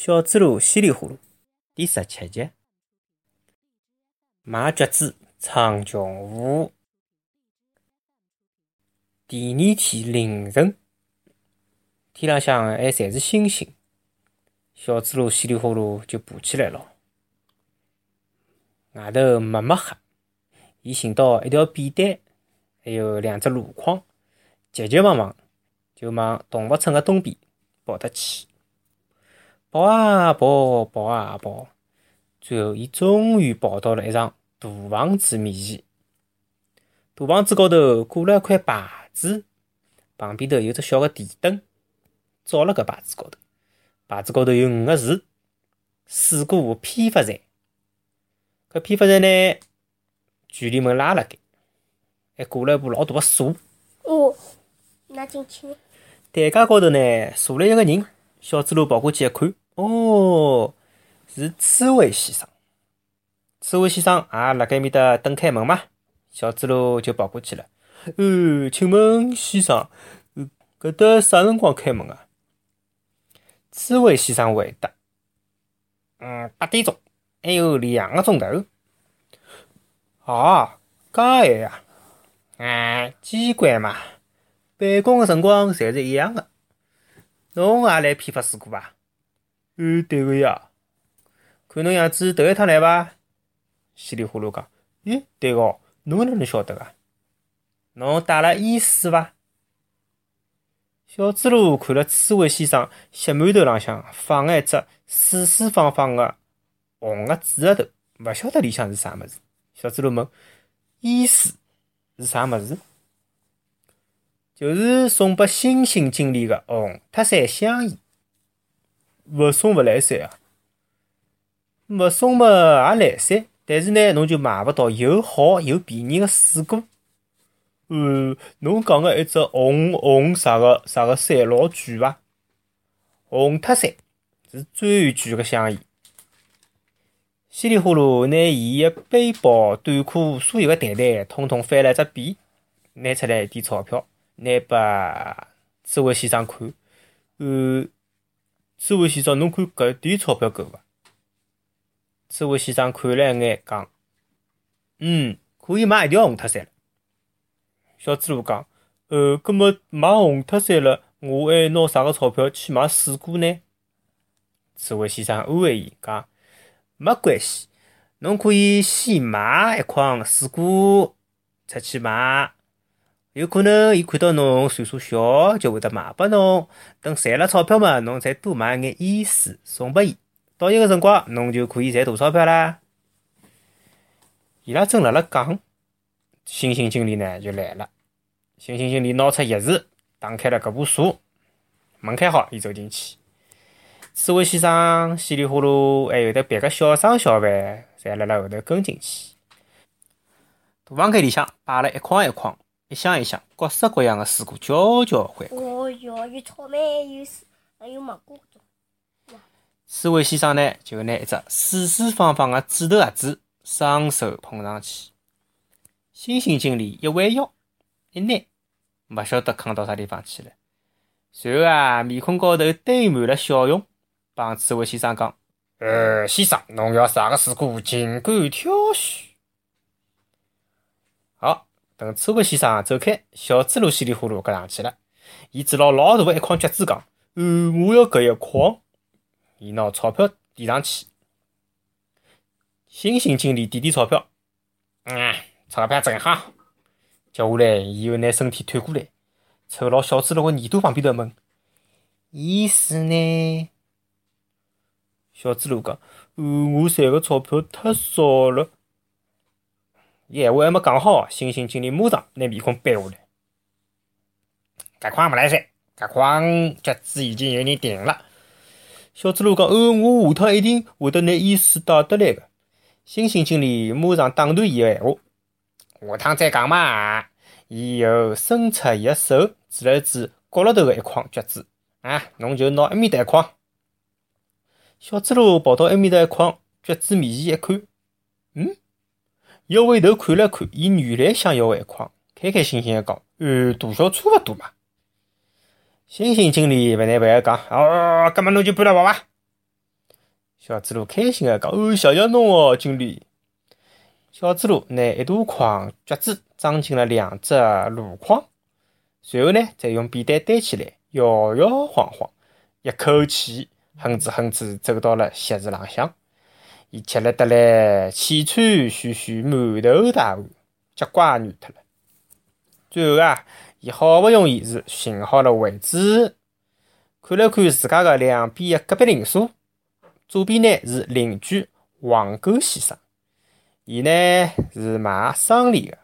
小猪猡稀里呼噜第十七集，卖橘子唱穷舞。第二天凌晨，天浪向还侪是星星，小猪猡稀里呼噜就爬起来了。外头没没黑，伊寻到一条扁担，还有两只箩筐，急急忙忙就往动物村个东边跑得去。跑啊跑，跑啊跑，最后伊终于跑到了一幢大房子面前。大房子高头挂了一块牌子，旁边头有只小个电灯，照辣搿牌子高头。牌子高头有五个字：“水果批发站。”搿批发站呢，距离门拉辣盖，还挂了一把老大个锁。哦，拿进去。台阶高头呢，坐了一个人。小猪猡跑过去一看，哦，是刺猬先生。刺猬先生也辣盖面搭等开门嘛。小猪猡就跑过去了。呃，请问先生，搿搭啥辰光开门啊？刺猬先生回答：嗯，八点钟，还有两个钟头。啊，介晚呀？哎，机关嘛，办公个辰光侪是一样个。侬也来批发水果伐？嗯，对个呀。看侬样子头一趟来伐？稀里糊涂讲。咦，对哦，侬哪能晓得个？侬带了烟丝伐？小猪猡看了刺猬先生锡馒头浪向放个一只四四方方个红个纸盒头，勿晓得里向是啥物事。小猪猡问：烟丝是啥物事？就是送拨星星经理个红塔山香烟，勿送勿来三啊！勿送嘛也来三，但是呢，侬就买勿到又好又便宜个水果。呃，侬讲个一只红红啥个啥个山老贵伐？红塔山是最贵个香烟。稀里呼噜拿伊个背包、短裤所有个袋袋，统统翻了只遍，拿出来一点钞票。拿拨刺猬先生看，呃，刺猬先生，侬看搿点钞票够伐？刺猬先生看了一眼，讲：“嗯，可以买一条红塔山了。”小猪猡讲：“呃，葛末买红塔山了，我还拿啥个钞票去买水果呢？”刺猬先生安慰伊讲：“没关系，侬可以先买一筐水果出去卖。”有可能伊看到侬岁数小，就会得卖拨侬。等赚了钞票嘛，侬再多买眼衣饰送拨伊。到一个辰光，侬就可以赚大钞票啦。伊拉正辣辣讲，星星经理呢就来了。星星经理拿出钥匙，打开了搿把锁，门开好，伊走进去。刺猬先生稀里呼噜，还有得别个小商小贩，侪辣辣后头跟进去。大房间里向摆了一筐一筐。一箱一箱，各式各样的水果，交交关关。哦哟，有草莓，有还有芒果。刺猬先生呢，就拿一只四四方方的纸头盒子，双手捧上去。星星经理一弯腰，一拿，勿晓得扛到啥地方去了。随后啊，面孔高头堆满了笑容，帮刺猬先生讲：“呃，先生，侬要啥个水果，尽管挑选。”等刺猬先生走开，小猪猡稀里呼噜跟上去了。伊指牢老大个一筐橘子讲：“呃，我要搿一筐。”伊拿钞票递上去。星星经理点点钞票，嗯，钞票正好。接下来，伊又拿身体推过来，凑牢小猪猡个耳朵旁边头问：“意思呢？”小猪猡讲：“呃，我赚个钞票太少了。”伊闲话还没讲好，星星经理马上拿面孔扳下来。搿筐勿来三，搿筐橘子已经有人订了。小猪猡讲：“哦，我下趟一定会得拿烟水带得来个。”星星经理马上打断伊个闲话：“下趟再讲嘛。”伊又伸出伊个手，指了指角落头个一筐橘子：“啊，侬就拿埃面搭一筐。”小猪猡跑到埃面搭一筐橘子面前一看，嗯。一回头看了看，伊原来想要个一筐，开开心心的讲：“呃，大小差勿多嘛。”星星经理勿难勿要讲：“哦，搿么侬就搬了跑伐？小猪猡开心个讲：“哦，谢谢侬哦，经理。”小猪猡拿一大筐橘子装进了两只箩筐，随后呢，再用扁担担起来，摇摇晃晃，一口气哼哧哼哧走到了席市浪向。伊吃力得来，气喘吁吁，满头大汗，脚怪软脱了。最后啊，伊好不容易是寻好了位置，看了看自家个两边的隔壁邻舍，左边呢是邻居黄狗先生，伊呢是卖生梨个，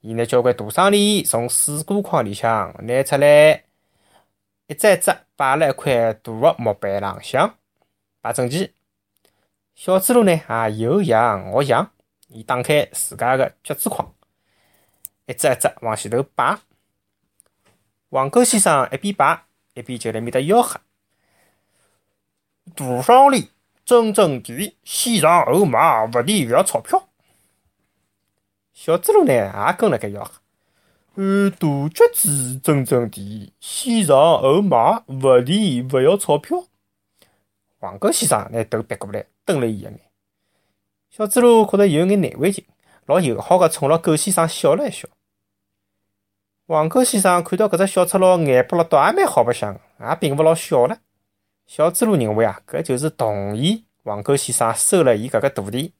伊拿交关大生梨从水果筐里向拿出来，一只一只摆辣一块大个木板浪向，摆整齐。小猪猡呢也有样学样，伊打开自家个橘子筐，一只一只往前头摆。黄狗先生一边摆一边就辣面搭吆喝：“大生梨真真甜，先尝后买，勿甜勿要钞票。”小猪猡呢也跟辣盖吆喝：“呃，大橘子真真甜，先尝后买，勿甜勿要钞票。”黄狗先生拿头别过来。瞪了伊一眼，小猪猡觉着有眼难为情，老友好个冲牢狗先生笑了一笑。黄狗先生看到搿只小赤佬眼巴辣倒也蛮好白相，也并勿老笑了。小猪猡认为啊，搿就是同意黄狗先生收了伊搿个徒弟，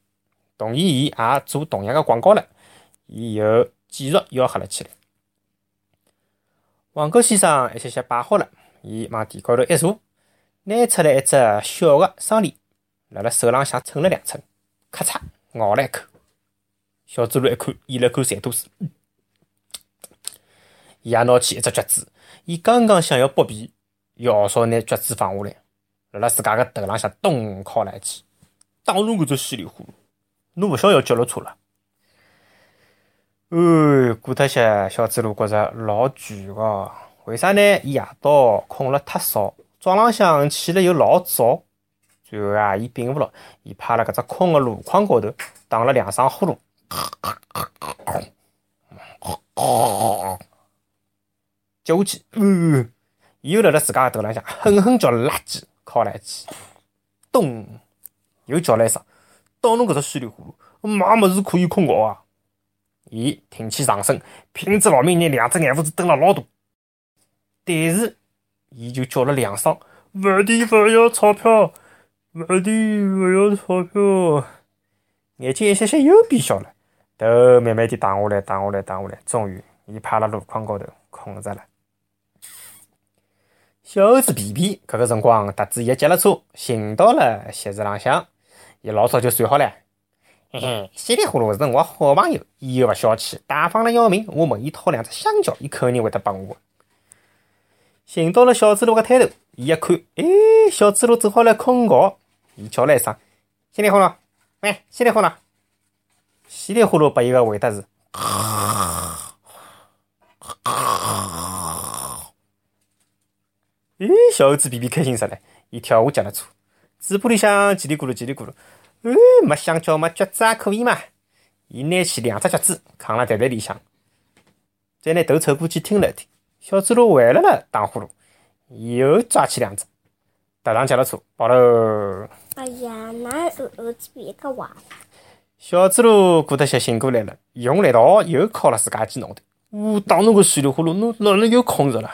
同意伊也做同样个广告了。伊又继续吆喝了起来。黄狗先生一歇歇摆好了，伊往地高头一坐，拿出来一只小个生梨。辣辣手浪向蹭了两蹭，咔嚓咬了一口。小猪猡一看，咽了口馋吐水，伊也拿起一只橘子，伊刚刚想要剥皮，姚少拿橘子放下来，辣辣自家个头浪向咚敲了一记。打侬搿只稀里糊涂，侬勿想要脚了错了。哎，过脱些，小猪猡觉着老惧个，为啥呢？伊夜到困了太少，早浪向起了又老早。最后啊，伊并勿牢，伊趴辣搿只空个箩筐高头打了两声呼噜，接下去，嗯，又辣辣自家个头浪向狠狠叫垃圾，敲了一记，咚，又叫了一声，到侬搿只稀里糊涂，买物事可以困觉啊！伊挺起上身，拼着老命拿两只眼珠子瞪了老大，但是伊就叫了两声，勿甜勿要钞票。勿的，勿要钞票。眼睛一歇歇又变小了，头慢慢地打下来，打下来，打下来。终于，伊趴辣箩筐高头困着了。小猴子皮皮，搿个辰光搭子一接了车，寻到了席子浪向。伊老早就算好了，嘿嘿，稀里糊涂是我好朋友，伊又勿小气，大方了要命。我问伊讨两只香蕉，伊肯定会得帮我。寻到了小猪猡个摊头，伊一看，哎，小猪猡正好来困觉。伊叫了一声：“稀里糊涂，喂，稀里糊涂。”稀里糊涂拨伊个回答是：“啊啊咦，小猴子皮皮开心死了，伊跳下脚踏车，嘴巴里向叽里咕噜叽里咕噜。哎，没香蕉，没橘子也可以嘛。伊拿起两只橘子，扛辣袋袋里向，再拿头凑过去听了一听。小猪猡回来了打呼噜，又抓起两只。踏上脚踏车，跑喽！哎呀，那儿儿子别个娃。小猪猡过得些醒过来了，用力道又敲了自家鸡脑袋。呜，打侬个稀里糊涂，侬哪能又困着了？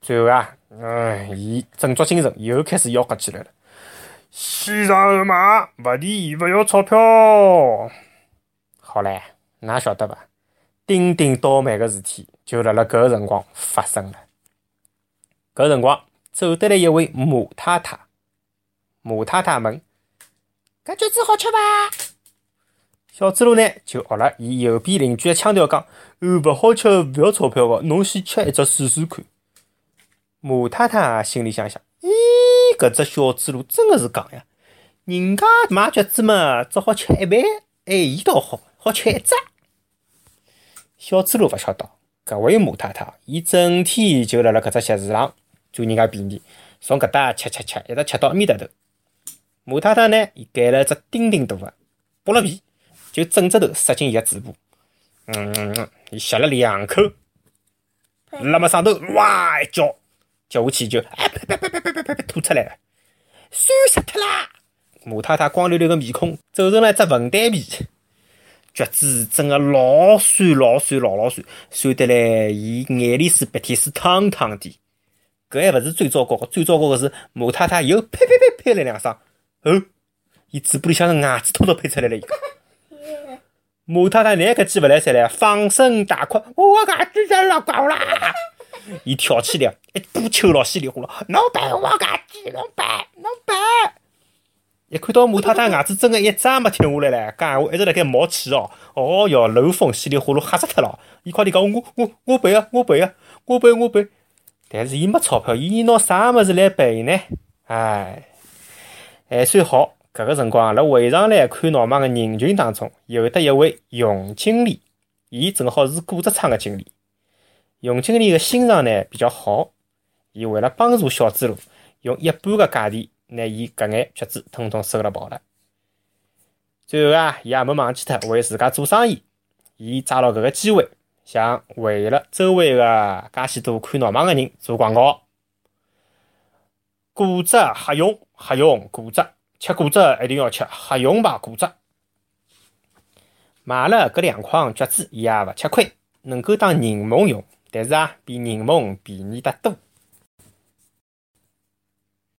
最后啊，哎，伊振作精神，又开始吆喝起来了。先上后买，勿甜勿要钞票。好唻，哪晓得伐？叮叮倒霉个事体就辣辣搿个辰光发生了。搿辰光。走得来一位马太太，马太太问：“搿橘子好吃伐？”小猪猡呢就学了伊右边邻居的腔调讲：“哦，勿好吃，勿要钞票个，侬先吃一只试试看。”马太太心里想想：“咦，搿只小猪猡真的是戆呀，人家买橘子嘛，只好吃一半，哎，伊倒好，好吃一只。”小猪猡勿晓得，搿位马太太，伊整天就辣辣搿只集市上。占人家便宜，从搿搭吃吃吃，一直吃到埃面搭头。马太太呢，伊拣了一只丁丁大个，剥了皮，就整只头塞进伊个嘴巴。嗯，伊吸了两口，辣么上头哇一叫，叫下去就哎呸呸呸呸呸呸呸吐出来了，酸死脱啦！马太太光溜溜个面孔皱成了一只粉蛋皮，脚趾真个老酸老酸老老酸，酸得来伊眼泪水鼻涕水汤汤的。搿还勿是最糟糕个，最糟糕个是马太太又呸呸呸呸了两声，哦，伊嘴巴里向个牙齿统统喷出来了一个。马太太拿搿记勿来塞了，放声大哭：“我牙齿真落光啦！”伊跳起来，一把揪牢稀里呼噜：“侬赔我牙齿，侬赔，侬赔！”一看到马太太牙齿真个一只也没停下来唻，讲闲话一直辣盖冒气哦。哦哟，漏风稀里呼噜吓死脱了。伊快点讲：“我我我赔啊，我赔啊，我赔我赔。”但是伊没钞票，伊拿啥物事来赔呢？哎，还算好。搿个辰光，辣会场来看闹忙个人群当中，有得一位熊经理，伊正好是果汁厂个经理。熊经理个心肠呢比较好，伊为了帮助小猪猡，用一半个价钿，拿伊搿眼橘子统统收了跑了。最后啊，伊也没忘记脱为自家做生意，伊抓牢搿个机会，想为了周围个介许多看闹忙个人做广告。果汁喝用，黑熊果汁。吃果汁一定要吃黑熊牌果汁，买了搿两筐橘子，伊也勿吃亏，能够当柠檬用。但是啊，比柠檬便宜得多。